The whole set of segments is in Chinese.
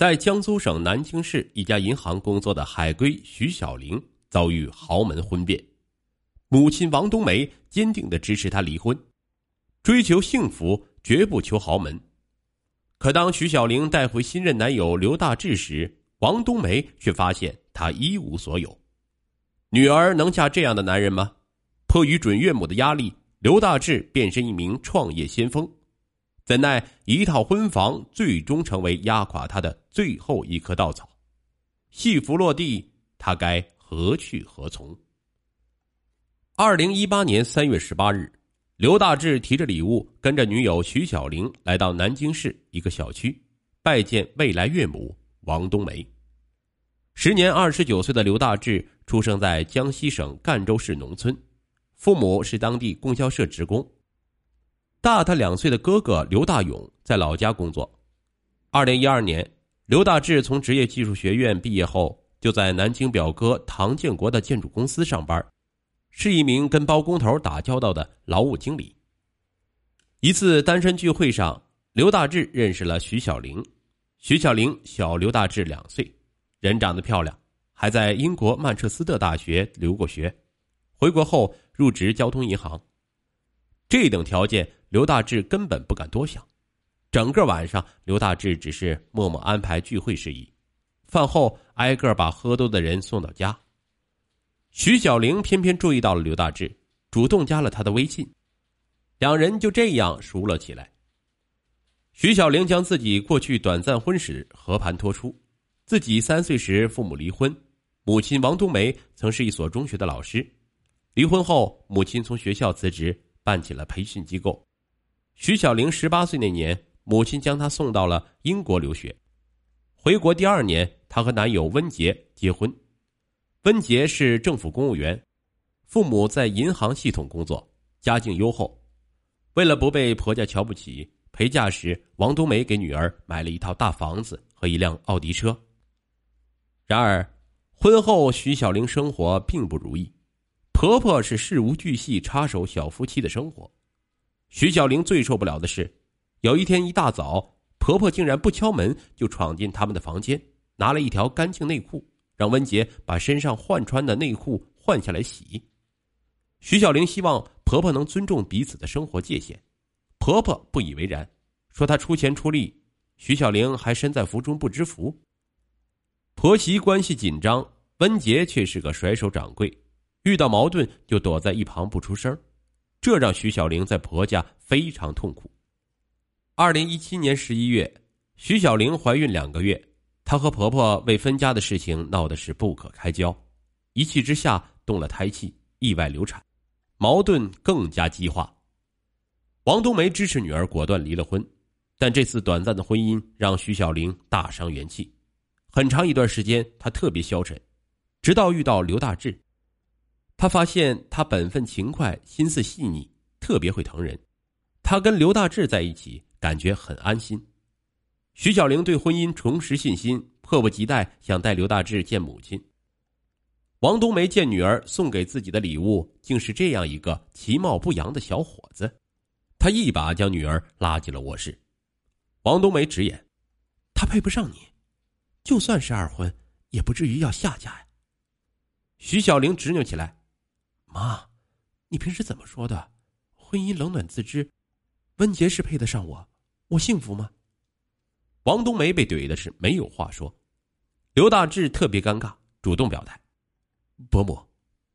在江苏省南京市一家银行工作的海归徐小玲遭遇豪门婚变，母亲王冬梅坚定的支持她离婚，追求幸福绝不求豪门。可当徐小玲带回新任男友刘大志时，王冬梅却发现他一无所有。女儿能嫁这样的男人吗？迫于准岳母的压力，刘大志变身一名创业先锋。怎奈一套婚房最终成为压垮他的最后一棵稻草，戏服落地，他该何去何从？二零一八年三月十八日，刘大志提着礼物，跟着女友徐小玲来到南京市一个小区，拜见未来岳母王冬梅。时年二十九岁的刘大志出生在江西省赣州市农村，父母是当地供销社职工。大他两岁的哥哥刘大勇在老家工作。二零一二年，刘大志从职业技术学院毕业后，就在南京表哥唐建国的建筑公司上班，是一名跟包工头打交道的劳务经理。一次单身聚会上，刘大志认识了徐小玲。徐小玲小刘大志两岁，人长得漂亮，还在英国曼彻斯特大学留过学，回国后入职交通银行。这等条件。刘大志根本不敢多想，整个晚上，刘大志只是默默安排聚会事宜，饭后挨个把喝多的人送到家。徐小玲偏偏注意到了刘大志，主动加了他的微信，两人就这样熟了起来。徐小玲将自己过去短暂婚史和盘托出：自己三岁时父母离婚，母亲王冬梅曾是一所中学的老师，离婚后母亲从学校辞职，办起了培训机构。徐小玲十八岁那年，母亲将她送到了英国留学。回国第二年，她和男友温杰结婚。温杰是政府公务员，父母在银行系统工作，家境优厚。为了不被婆家瞧不起，陪嫁时王冬梅给女儿买了一套大房子和一辆奥迪车。然而，婚后徐小玲生活并不如意，婆婆是事无巨细插手小夫妻的生活。徐小玲最受不了的是，有一天一大早，婆婆竟然不敲门就闯进他们的房间，拿了一条干净内裤，让温杰把身上换穿的内裤换下来洗。徐小玲希望婆婆能尊重彼此的生活界限，婆婆不以为然，说她出钱出力，徐小玲还身在福中不知福。婆媳关系紧张，温杰却是个甩手掌柜，遇到矛盾就躲在一旁不出声。这让徐小玲在婆家非常痛苦。二零一七年十一月，徐小玲怀孕两个月，她和婆婆为分家的事情闹得是不可开交，一气之下动了胎气，意外流产，矛盾更加激化。王冬梅支持女儿果断离了婚，但这次短暂的婚姻让徐小玲大伤元气，很长一段时间她特别消沉，直到遇到刘大志。他发现他本分勤快，心思细腻，特别会疼人。他跟刘大志在一起，感觉很安心。徐小玲对婚姻重拾信心，迫不及待想带刘大志见母亲。王冬梅见女儿送给自己的礼物，竟是这样一个其貌不扬的小伙子，她一把将女儿拉进了卧室。王冬梅直言：“他配不上你，就算是二婚，也不至于要下嫁呀。”徐小玲执拗起来。妈，你平时怎么说的？婚姻冷暖自知，温杰是配得上我，我幸福吗？王冬梅被怼的是没有话说，刘大志特别尴尬，主动表态：“伯母，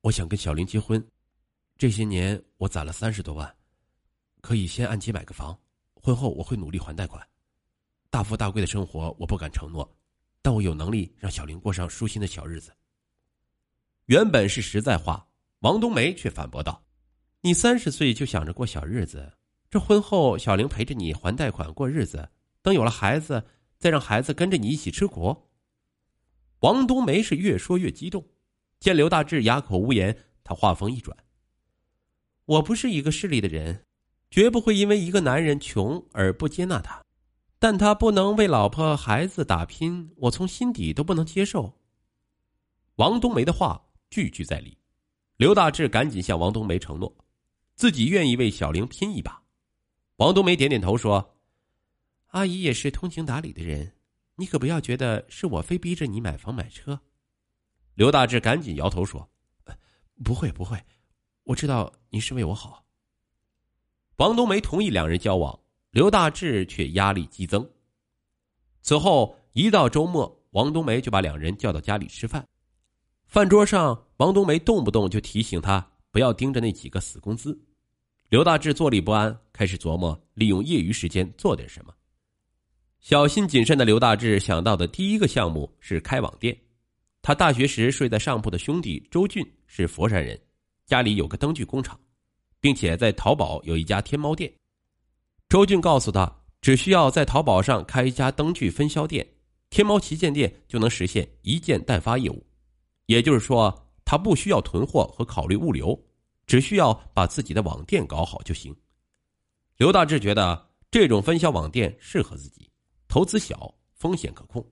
我想跟小玲结婚，这些年我攒了三十多万，可以先按揭买个房，婚后我会努力还贷款。大富大贵的生活我不敢承诺，但我有能力让小玲过上舒心的小日子。”原本是实在话。王冬梅却反驳道：“你三十岁就想着过小日子，这婚后小玲陪着你还贷款过日子，等有了孩子，再让孩子跟着你一起吃苦。”王冬梅是越说越激动，见刘大志哑口无言，他话锋一转：“我不是一个势利的人，绝不会因为一个男人穷而不接纳他，但他不能为老婆孩子打拼，我从心底都不能接受。”王冬梅的话句句在理。刘大志赶紧向王冬梅承诺，自己愿意为小玲拼一把。王冬梅点点头说：“阿姨也是通情达理的人，你可不要觉得是我非逼着你买房买车。刘大志赶紧摇头说：“不会不会，我知道你是为我好。”王冬梅同意两人交往，刘大志却压力激增。此后一到周末，王冬梅就把两人叫到家里吃饭。饭桌上，王冬梅动不动就提醒他不要盯着那几个死工资。刘大志坐立不安，开始琢磨利用业余时间做点什么。小心谨慎的刘大志想到的第一个项目是开网店。他大学时睡在上铺的兄弟周俊是佛山人，家里有个灯具工厂，并且在淘宝有一家天猫店。周俊告诉他，只需要在淘宝上开一家灯具分销店，天猫旗舰店就能实现一件代发业务。也就是说，他不需要囤货和考虑物流，只需要把自己的网店搞好就行。刘大志觉得这种分销网店适合自己，投资小，风险可控。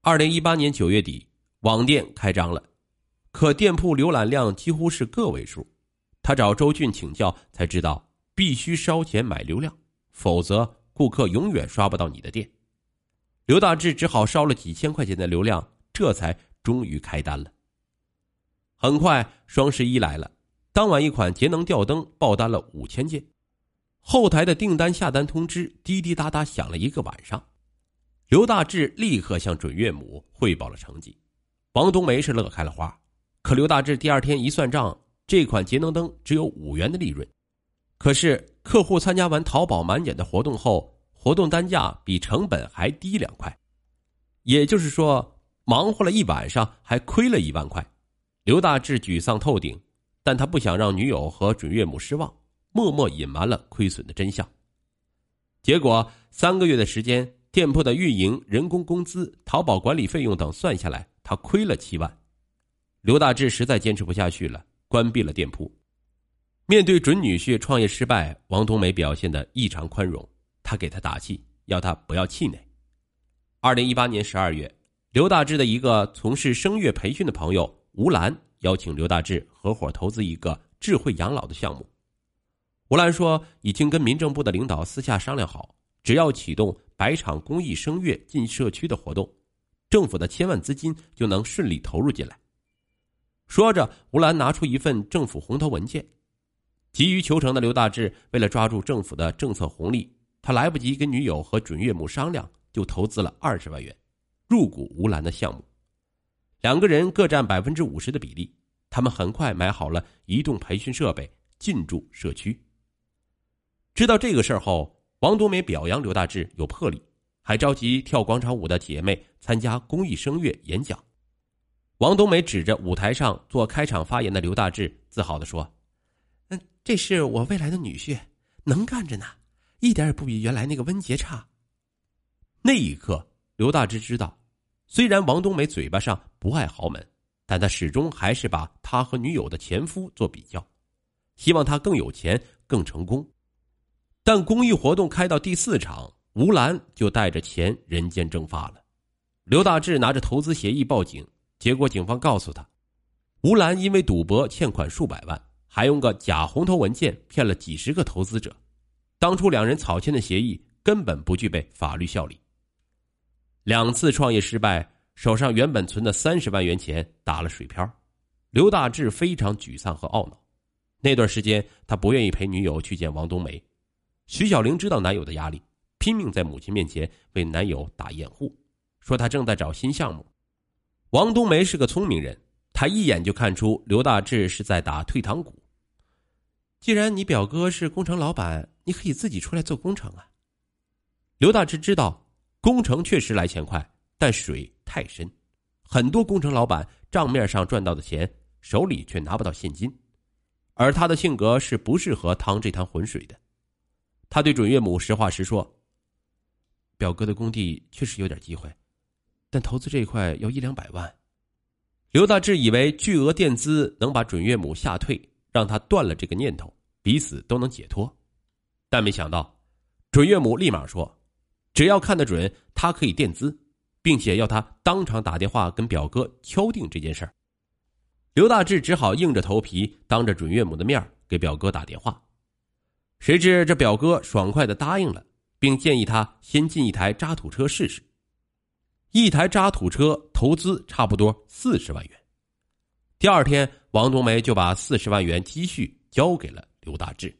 二零一八年九月底，网店开张了，可店铺浏览量几乎是个位数。他找周俊请教，才知道必须烧钱买流量，否则顾客永远刷不到你的店。刘大志只好烧了几千块钱的流量，这才。终于开单了。很快，双十一来了，当晚一款节能吊灯爆单了五千件，后台的订单下单通知滴滴答答响了一个晚上。刘大志立刻向准岳母汇报了成绩，王冬梅是乐开了花。可刘大志第二天一算账，这款节能灯只有五元的利润，可是客户参加完淘宝满减的活动后，活动单价比成本还低两块，也就是说。忙活了一晚上，还亏了一万块，刘大志沮丧透顶，但他不想让女友和准岳母失望，默默隐瞒了亏损的真相。结果三个月的时间，店铺的运营、人工工资、淘宝管理费用等算下来，他亏了七万。刘大志实在坚持不下去了，关闭了店铺。面对准女婿创业失败，王冬梅表现的异常宽容，他给他打气，要他不要气馁。二零一八年十二月。刘大志的一个从事声乐培训的朋友吴兰邀请刘大志合伙投资一个智慧养老的项目。吴兰说，已经跟民政部的领导私下商量好，只要启动百场公益声乐进社区的活动，政府的千万资金就能顺利投入进来。说着，吴兰拿出一份政府红头文件。急于求成的刘大志为了抓住政府的政策红利，他来不及跟女友和准岳母商量，就投资了二十万元。入股吴兰的项目，两个人各占百分之五十的比例。他们很快买好了移动培训设备，进驻社区。知道这个事儿后，王冬梅表扬刘大志有魄力，还召集跳广场舞的姐妹参加公益声乐演讲。王冬梅指着舞台上做开场发言的刘大志，自豪地说：“嗯，这是我未来的女婿，能干着呢，一点也不比原来那个温杰差。”那一刻，刘大志知道。虽然王冬梅嘴巴上不爱豪门，但他始终还是把他和女友的前夫做比较，希望他更有钱、更成功。但公益活动开到第四场，吴兰就带着钱人间蒸发了。刘大志拿着投资协议报警，结果警方告诉他，吴兰因为赌博欠款数百万，还用个假红头文件骗了几十个投资者。当初两人草签的协议根本不具备法律效力。两次创业失败，手上原本存的三十万元钱打了水漂，刘大志非常沮丧和懊恼。那段时间，他不愿意陪女友去见王冬梅。徐小玲知道男友的压力，拼命在母亲面前为男友打掩护，说她正在找新项目。王冬梅是个聪明人，她一眼就看出刘大志是在打退堂鼓。既然你表哥是工程老板，你可以自己出来做工程啊。刘大志知道。工程确实来钱快，但水太深，很多工程老板账面上赚到的钱，手里却拿不到现金，而他的性格是不适合趟这滩浑水的。他对准岳母实话实说：“表哥的工地确实有点机会，但投资这一块要一两百万。”刘大志以为巨额垫资能把准岳母吓退，让他断了这个念头，彼此都能解脱，但没想到，准岳母立马说。只要看得准，他可以垫资，并且要他当场打电话跟表哥敲定这件事儿。刘大志只好硬着头皮，当着准岳母的面给表哥打电话。谁知这表哥爽快的答应了，并建议他先进一台渣土车试试。一台渣土车投资差不多四十万元。第二天，王冬梅就把四十万元积蓄交给了刘大志。